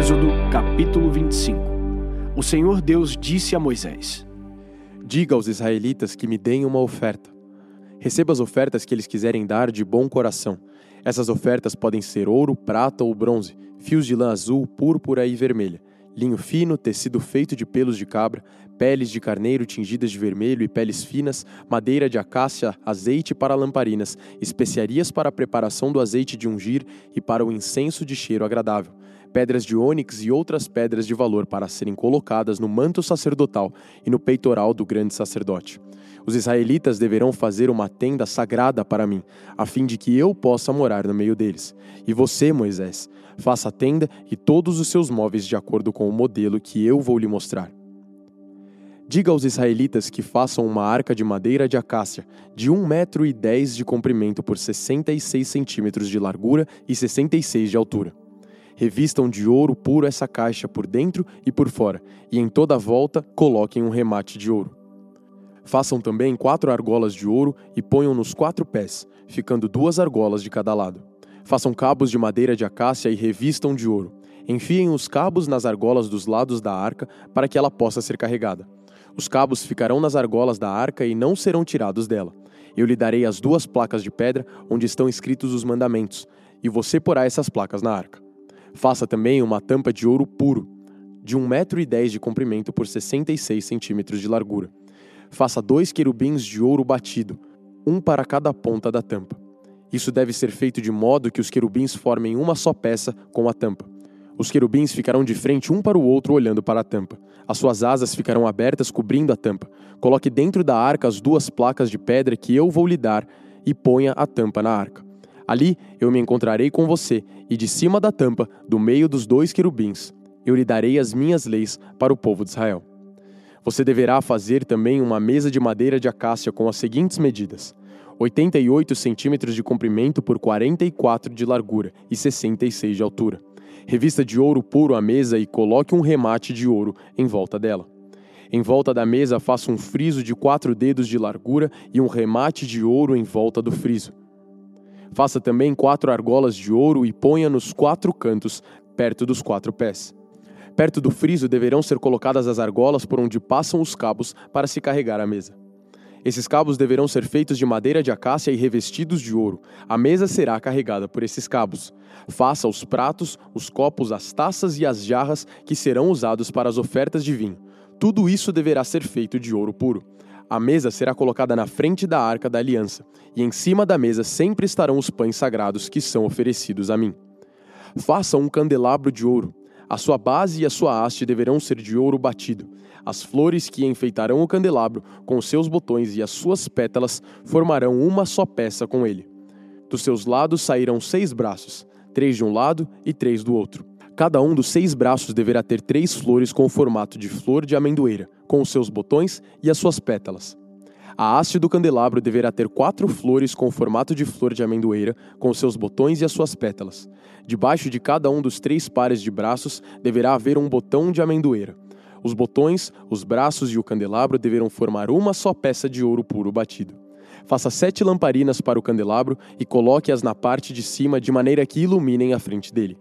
Êxodo capítulo 25 O Senhor Deus disse a Moisés: Diga aos israelitas que me deem uma oferta. Receba as ofertas que eles quiserem dar de bom coração. Essas ofertas podem ser ouro, prata ou bronze, fios de lã azul, púrpura e vermelha, linho fino, tecido feito de pelos de cabra, peles de carneiro tingidas de vermelho e peles finas, madeira de acácia, azeite para lamparinas, especiarias para a preparação do azeite de ungir e para o incenso de cheiro agradável, pedras de ônix e outras pedras de valor para serem colocadas no manto sacerdotal e no peitoral do grande sacerdote. Os israelitas deverão fazer uma tenda sagrada para mim, a fim de que eu possa morar no meio deles. E você, Moisés, faça a tenda e todos os seus móveis de acordo com o modelo que eu vou lhe mostrar. Diga aos israelitas que façam uma arca de madeira de acácia, de 1 metro e 10 de comprimento por 66 centímetros de largura e 66 de altura. Revistam de ouro puro essa caixa por dentro e por fora, e em toda a volta coloquem um remate de ouro. Façam também quatro argolas de ouro e ponham nos quatro pés, ficando duas argolas de cada lado. Façam cabos de madeira de acácia e revistam de ouro. Enfiem os cabos nas argolas dos lados da arca para que ela possa ser carregada. Os cabos ficarão nas argolas da arca e não serão tirados dela. Eu lhe darei as duas placas de pedra onde estão escritos os mandamentos, e você porá essas placas na arca. Faça também uma tampa de ouro puro, de 1,10 metro e dez de comprimento por 66 centímetros de largura. Faça dois querubins de ouro batido, um para cada ponta da tampa. Isso deve ser feito de modo que os querubins formem uma só peça com a tampa. Os querubins ficarão de frente um para o outro olhando para a tampa. As suas asas ficarão abertas cobrindo a tampa. Coloque dentro da arca as duas placas de pedra que eu vou lhe dar e ponha a tampa na arca. Ali eu me encontrarei com você, e de cima da tampa, do meio dos dois querubins, eu lhe darei as minhas leis para o povo de Israel. Você deverá fazer também uma mesa de madeira de acácia com as seguintes medidas: 88 centímetros de comprimento por 44 de largura e 66 de altura revista de ouro puro a mesa e coloque um remate de ouro em volta dela. Em volta da mesa, faça um friso de quatro dedos de largura e um remate de ouro em volta do friso. Faça também quatro argolas de ouro e ponha nos quatro cantos, perto dos quatro pés. Perto do friso deverão ser colocadas as argolas por onde passam os cabos para se carregar a mesa. Esses cabos deverão ser feitos de madeira de acácia e revestidos de ouro. A mesa será carregada por esses cabos. Faça os pratos, os copos, as taças e as jarras que serão usados para as ofertas de vinho. Tudo isso deverá ser feito de ouro puro. A mesa será colocada na frente da arca da aliança, e em cima da mesa sempre estarão os pães sagrados que são oferecidos a mim. Faça um candelabro de ouro. A sua base e a sua haste deverão ser de ouro batido. As flores que enfeitarão o candelabro, com seus botões e as suas pétalas, formarão uma só peça com ele. Dos seus lados sairão seis braços, três de um lado e três do outro. Cada um dos seis braços deverá ter três flores com o formato de flor de amendoeira, com os seus botões e as suas pétalas. A haste do candelabro deverá ter quatro flores com o formato de flor de amendoeira, com seus botões e as suas pétalas. Debaixo de cada um dos três pares de braços deverá haver um botão de amendoeira. Os botões, os braços e o candelabro deverão formar uma só peça de ouro puro batido. Faça sete lamparinas para o candelabro e coloque-as na parte de cima de maneira que iluminem a frente dele.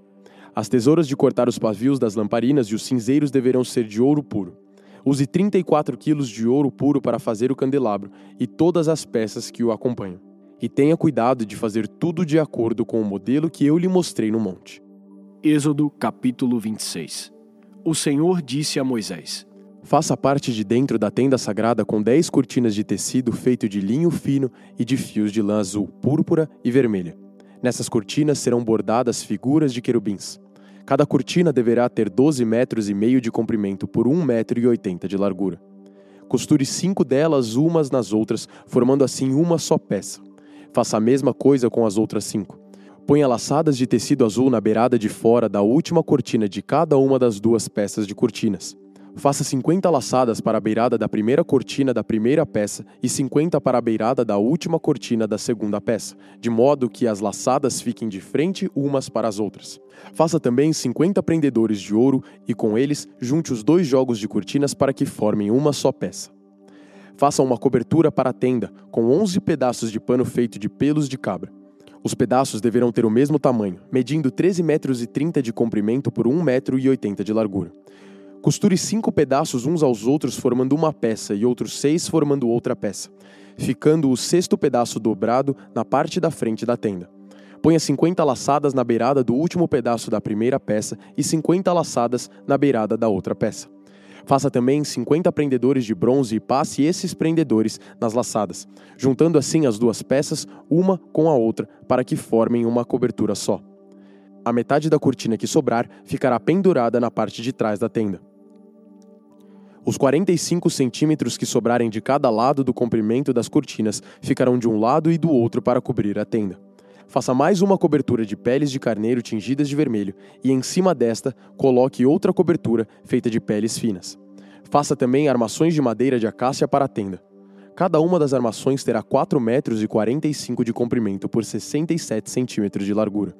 As tesouras de cortar os pavios das lamparinas e os cinzeiros deverão ser de ouro puro. Use 34 quilos de ouro puro para fazer o candelabro e todas as peças que o acompanham. E tenha cuidado de fazer tudo de acordo com o modelo que eu lhe mostrei no monte. Êxodo capítulo 26 O Senhor disse a Moisés: Faça parte de dentro da tenda sagrada com dez cortinas de tecido feito de linho fino e de fios de lã azul, púrpura e vermelha. Nessas cortinas serão bordadas figuras de querubins. Cada cortina deverá ter 12 metros e meio de comprimento por 1 metro e 80 de largura. Costure cinco delas umas nas outras, formando assim uma só peça. Faça a mesma coisa com as outras cinco. Ponha laçadas de tecido azul na beirada de fora da última cortina de cada uma das duas peças de cortinas. Faça 50 laçadas para a beirada da primeira cortina da primeira peça e 50 para a beirada da última cortina da segunda peça, de modo que as laçadas fiquem de frente umas para as outras. Faça também 50 prendedores de ouro e com eles junte os dois jogos de cortinas para que formem uma só peça. Faça uma cobertura para a tenda com 11 pedaços de pano feito de pelos de cabra. Os pedaços deverão ter o mesmo tamanho, medindo 13 metros e 30 de comprimento por 1 metro e 80 de largura. Costure cinco pedaços uns aos outros formando uma peça e outros seis formando outra peça, ficando o sexto pedaço dobrado na parte da frente da tenda. Ponha 50 laçadas na beirada do último pedaço da primeira peça e 50 laçadas na beirada da outra peça. Faça também 50 prendedores de bronze e passe esses prendedores nas laçadas, juntando assim as duas peças, uma com a outra, para que formem uma cobertura só. A metade da cortina que sobrar ficará pendurada na parte de trás da tenda. Os 45 centímetros que sobrarem de cada lado do comprimento das cortinas ficarão de um lado e do outro para cobrir a tenda. Faça mais uma cobertura de peles de carneiro tingidas de vermelho e em cima desta coloque outra cobertura feita de peles finas. Faça também armações de madeira de acácia para a tenda. Cada uma das armações terá 4 metros e 45 de comprimento por 67 centímetros de largura.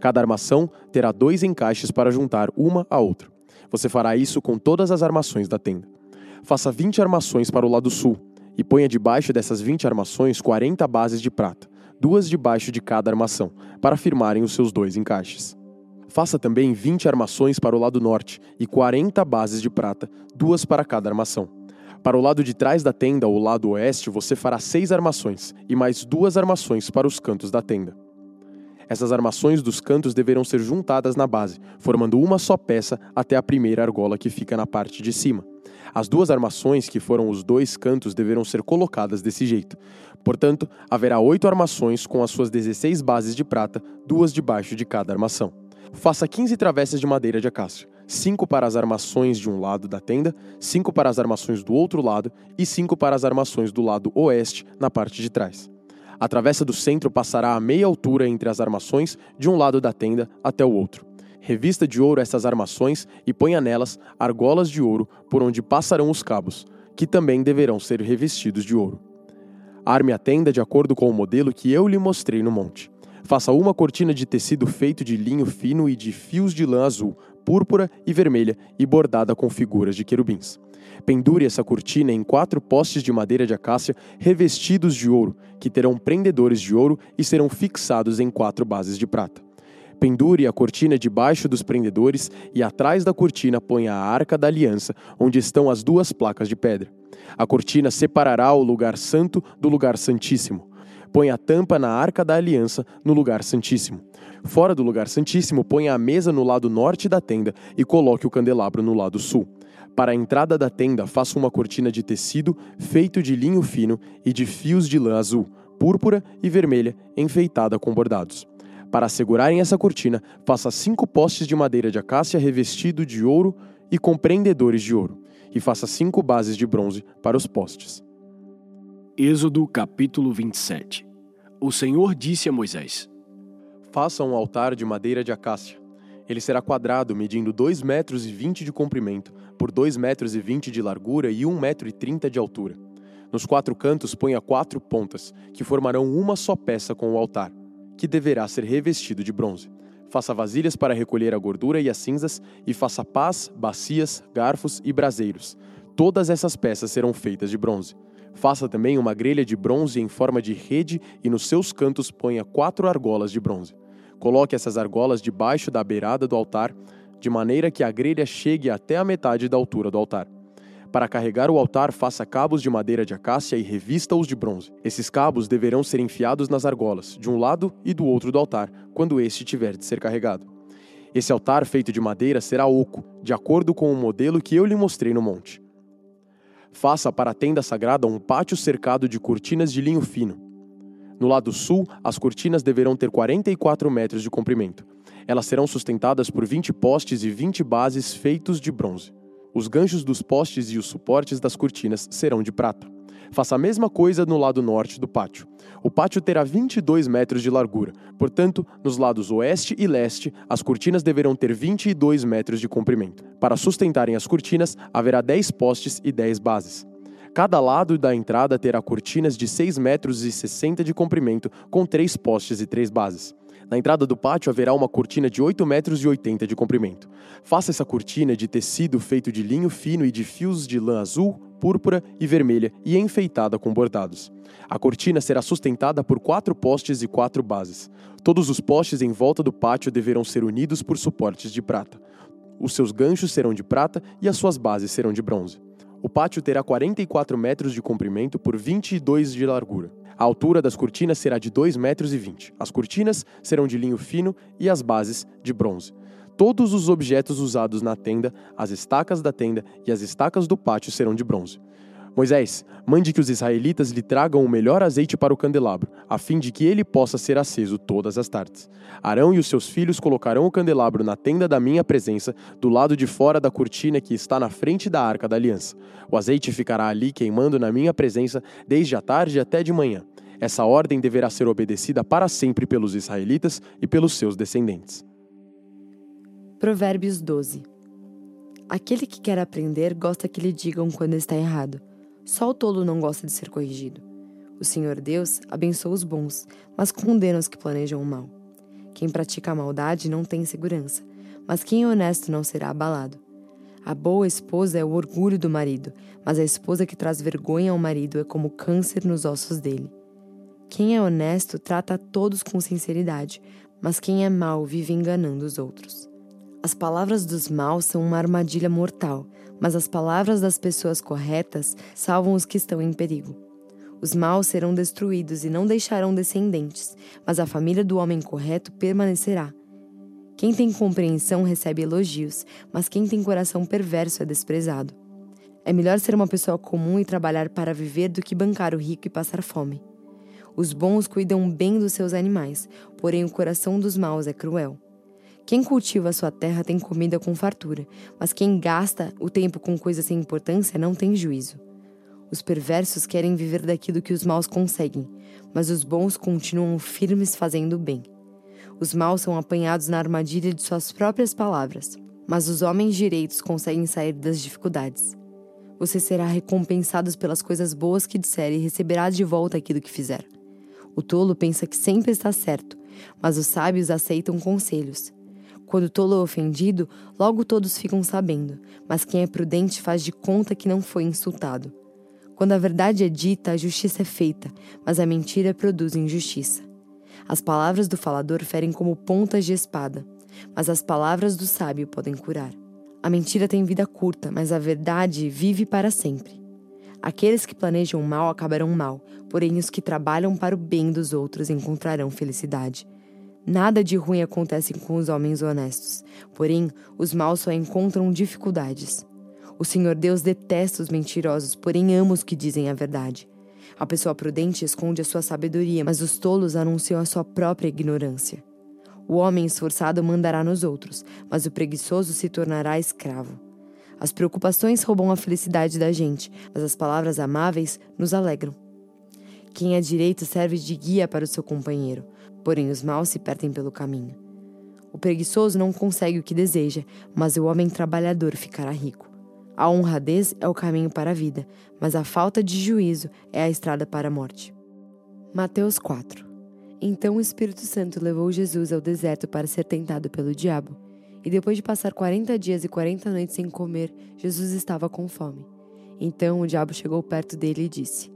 Cada armação terá dois encaixes para juntar uma à outra. Você fará isso com todas as armações da tenda. Faça 20 armações para o lado sul e ponha debaixo dessas 20 armações 40 bases de prata duas debaixo de cada armação, para firmarem os seus dois encaixes. Faça também 20 armações para o lado norte e 40 bases de prata, duas para cada armação. Para o lado de trás da tenda, ou lado oeste, você fará seis armações e mais duas armações para os cantos da tenda. Essas armações dos cantos deverão ser juntadas na base, formando uma só peça até a primeira argola que fica na parte de cima. As duas armações, que foram os dois cantos, deverão ser colocadas desse jeito. Portanto, haverá oito armações com as suas 16 bases de prata, duas debaixo de cada armação. Faça 15 travessas de madeira de acácia, cinco para as armações de um lado da tenda, cinco para as armações do outro lado e cinco para as armações do lado oeste, na parte de trás. A travessa do centro passará a meia altura entre as armações de um lado da tenda até o outro. Revista de ouro essas armações e ponha nelas argolas de ouro por onde passarão os cabos, que também deverão ser revestidos de ouro. Arme a tenda de acordo com o modelo que eu lhe mostrei no monte. Faça uma cortina de tecido feito de linho fino e de fios de lã azul, púrpura e vermelha e bordada com figuras de querubins. Pendure essa cortina em quatro postes de madeira de acácia revestidos de ouro, que terão prendedores de ouro e serão fixados em quatro bases de prata. Pendure a cortina debaixo dos prendedores e atrás da cortina ponha a arca da aliança, onde estão as duas placas de pedra. A cortina separará o lugar santo do lugar santíssimo. Põe a tampa na arca da aliança no lugar santíssimo. Fora do lugar santíssimo, ponha a mesa no lado norte da tenda e coloque o candelabro no lado sul. Para a entrada da tenda, faça uma cortina de tecido feito de linho fino e de fios de lã azul, púrpura e vermelha, enfeitada com bordados. Para segurarem essa cortina, faça cinco postes de madeira de acácia revestido de ouro e com prendedores de ouro, e faça cinco bases de bronze para os postes. Êxodo capítulo 27 O Senhor disse a Moisés: Faça um altar de madeira de acácia. Ele será quadrado, medindo 2 metros e 20 de comprimento, por 2 metros e 20 de largura e 1 metro e 30 de altura. Nos quatro cantos ponha quatro pontas, que formarão uma só peça com o altar, que deverá ser revestido de bronze. Faça vasilhas para recolher a gordura e as cinzas, e faça pás, bacias, garfos e braseiros. Todas essas peças serão feitas de bronze. Faça também uma grelha de bronze em forma de rede e nos seus cantos ponha quatro argolas de bronze. Coloque essas argolas debaixo da beirada do altar de maneira que a grelha chegue até a metade da altura do altar. Para carregar o altar, faça cabos de madeira de acácia e revista-os de bronze. Esses cabos deverão ser enfiados nas argolas, de um lado e do outro do altar, quando este tiver de ser carregado. Esse altar feito de madeira será oco, de acordo com o modelo que eu lhe mostrei no monte. Faça para a tenda sagrada um pátio cercado de cortinas de linho fino. No lado sul, as cortinas deverão ter 44 metros de comprimento. Elas serão sustentadas por 20 postes e 20 bases feitos de bronze. Os ganchos dos postes e os suportes das cortinas serão de prata. Faça a mesma coisa no lado norte do pátio. O pátio terá 22 metros de largura, portanto, nos lados oeste e leste, as cortinas deverão ter 22 metros de comprimento. Para sustentarem as cortinas, haverá 10 postes e 10 bases. Cada lado da entrada terá cortinas de 6 metros e 60 de comprimento, com três postes e três bases. Na entrada do pátio haverá uma cortina de 8 metros e 80 de comprimento. Faça essa cortina de tecido feito de linho fino e de fios de lã azul, púrpura e vermelha e enfeitada com bordados. A cortina será sustentada por quatro postes e quatro bases. Todos os postes em volta do pátio deverão ser unidos por suportes de prata. Os seus ganchos serão de prata e as suas bases serão de bronze. O pátio terá 44 metros de comprimento por 22 de largura. A altura das cortinas será de 2,20 metros. 20. As cortinas serão de linho fino e as bases de bronze. Todos os objetos usados na tenda, as estacas da tenda e as estacas do pátio serão de bronze. Moisés, mande que os israelitas lhe tragam o melhor azeite para o candelabro, a fim de que ele possa ser aceso todas as tardes. Arão e os seus filhos colocarão o candelabro na tenda da minha presença, do lado de fora da cortina que está na frente da arca da aliança. O azeite ficará ali queimando na minha presença desde a tarde até de manhã. Essa ordem deverá ser obedecida para sempre pelos israelitas e pelos seus descendentes. Provérbios 12 Aquele que quer aprender gosta que lhe digam quando está errado só o tolo não gosta de ser corrigido. O Senhor Deus abençoa os bons, mas condena os que planejam o mal. Quem pratica a maldade não tem segurança, mas quem é honesto não será abalado. A boa esposa é o orgulho do marido, mas a esposa que traz vergonha ao marido é como câncer nos ossos dele. Quem é honesto trata a todos com sinceridade, mas quem é mau vive enganando os outros. As palavras dos maus são uma armadilha mortal, mas as palavras das pessoas corretas salvam os que estão em perigo. Os maus serão destruídos e não deixarão descendentes, mas a família do homem correto permanecerá. Quem tem compreensão recebe elogios, mas quem tem coração perverso é desprezado. É melhor ser uma pessoa comum e trabalhar para viver do que bancar o rico e passar fome. Os bons cuidam bem dos seus animais, porém o coração dos maus é cruel. Quem cultiva a sua terra tem comida com fartura, mas quem gasta o tempo com coisas sem importância não tem juízo. Os perversos querem viver daquilo que os maus conseguem, mas os bons continuam firmes fazendo o bem. Os maus são apanhados na armadilha de suas próprias palavras, mas os homens direitos conseguem sair das dificuldades. Você será recompensado pelas coisas boas que disser e receberá de volta aquilo que fizer. O tolo pensa que sempre está certo, mas os sábios aceitam conselhos. Quando tolo é ofendido, logo todos ficam sabendo, mas quem é prudente faz de conta que não foi insultado. Quando a verdade é dita, a justiça é feita, mas a mentira produz injustiça. As palavras do falador ferem como pontas de espada, mas as palavras do sábio podem curar. A mentira tem vida curta, mas a verdade vive para sempre. Aqueles que planejam mal acabarão mal, porém os que trabalham para o bem dos outros encontrarão felicidade. Nada de ruim acontece com os homens honestos, porém, os maus só encontram dificuldades. O Senhor Deus detesta os mentirosos, porém ama os que dizem a verdade. A pessoa prudente esconde a sua sabedoria, mas os tolos anunciam a sua própria ignorância. O homem esforçado mandará nos outros, mas o preguiçoso se tornará escravo. As preocupações roubam a felicidade da gente, mas as palavras amáveis nos alegram. Quem é direito serve de guia para o seu companheiro, porém os maus se perdem pelo caminho. O preguiçoso não consegue o que deseja, mas o homem trabalhador ficará rico. A honradez é o caminho para a vida, mas a falta de juízo é a estrada para a morte. Mateus 4 Então o Espírito Santo levou Jesus ao deserto para ser tentado pelo diabo. E depois de passar quarenta dias e quarenta noites sem comer, Jesus estava com fome. Então o diabo chegou perto dele e disse: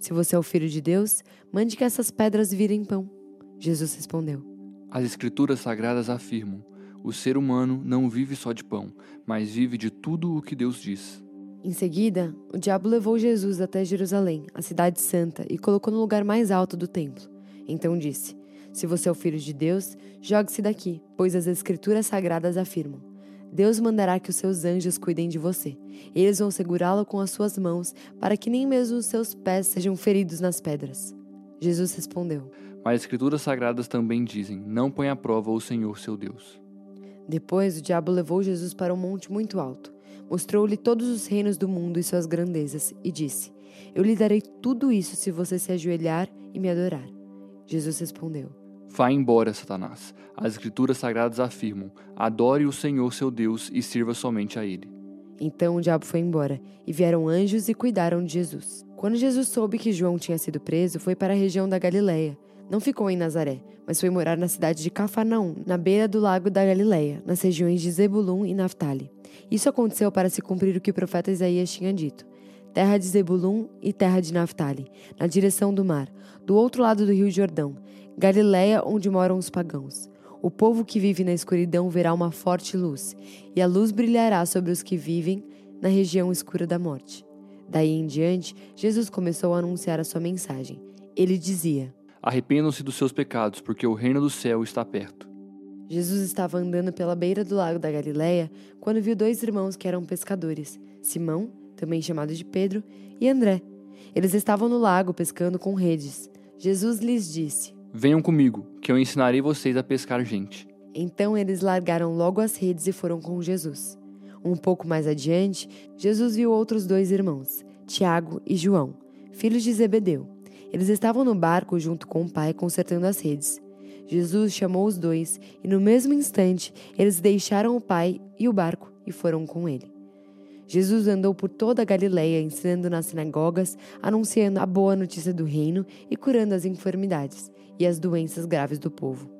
Se você é o filho de Deus, mande que essas pedras virem pão. Jesus respondeu: As Escrituras Sagradas afirmam: o ser humano não vive só de pão, mas vive de tudo o que Deus diz. Em seguida, o diabo levou Jesus até Jerusalém, a cidade santa, e colocou no lugar mais alto do templo. Então disse: Se você é o filho de Deus, jogue-se daqui, pois as Escrituras Sagradas afirmam: Deus mandará que os seus anjos cuidem de você. Eles vão segurá-lo com as suas mãos, para que nem mesmo os seus pés sejam feridos nas pedras. Jesus respondeu: mas as Escrituras Sagradas também dizem: Não põe à prova o Senhor seu Deus. Depois, o diabo levou Jesus para um monte muito alto, mostrou-lhe todos os reinos do mundo e suas grandezas, e disse: Eu lhe darei tudo isso se você se ajoelhar e me adorar. Jesus respondeu: Vá embora, Satanás. As Escrituras Sagradas afirmam: Adore o Senhor seu Deus e sirva somente a Ele. Então o diabo foi embora, e vieram anjos e cuidaram de Jesus. Quando Jesus soube que João tinha sido preso, foi para a região da Galileia. Não ficou em Nazaré, mas foi morar na cidade de Cafarnaum, na beira do lago da Galileia, nas regiões de Zebulun e Naphtali. Isso aconteceu para se cumprir o que o profeta Isaías tinha dito. Terra de Zebulun e terra de Naphtali, na direção do mar, do outro lado do rio Jordão, Galileia onde moram os pagãos. O povo que vive na escuridão verá uma forte luz, e a luz brilhará sobre os que vivem na região escura da morte. Daí em diante, Jesus começou a anunciar a sua mensagem. Ele dizia: Arrependam-se dos seus pecados, porque o reino do céu está perto. Jesus estava andando pela beira do lago da Galileia quando viu dois irmãos que eram pescadores, Simão, também chamado de Pedro, e André. Eles estavam no lago pescando com redes. Jesus lhes disse: Venham comigo, que eu ensinarei vocês a pescar gente. Então eles largaram logo as redes e foram com Jesus. Um pouco mais adiante, Jesus viu outros dois irmãos, Tiago e João, filhos de Zebedeu. Eles estavam no barco junto com o pai consertando as redes. Jesus chamou os dois e, no mesmo instante, eles deixaram o pai e o barco e foram com ele. Jesus andou por toda a Galileia, ensinando nas sinagogas, anunciando a boa notícia do reino e curando as enfermidades e as doenças graves do povo.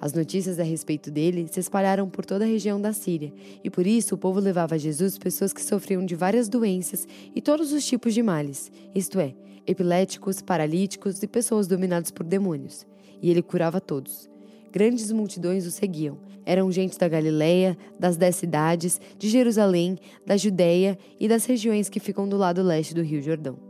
As notícias a respeito dele se espalharam por toda a região da Síria, e por isso o povo levava a Jesus pessoas que sofriam de várias doenças e todos os tipos de males, isto é, epiléticos, paralíticos e pessoas dominadas por demônios. E ele curava todos. Grandes multidões o seguiam. Eram gente da Galileia, das dez cidades, de Jerusalém, da Judéia e das regiões que ficam do lado leste do Rio Jordão.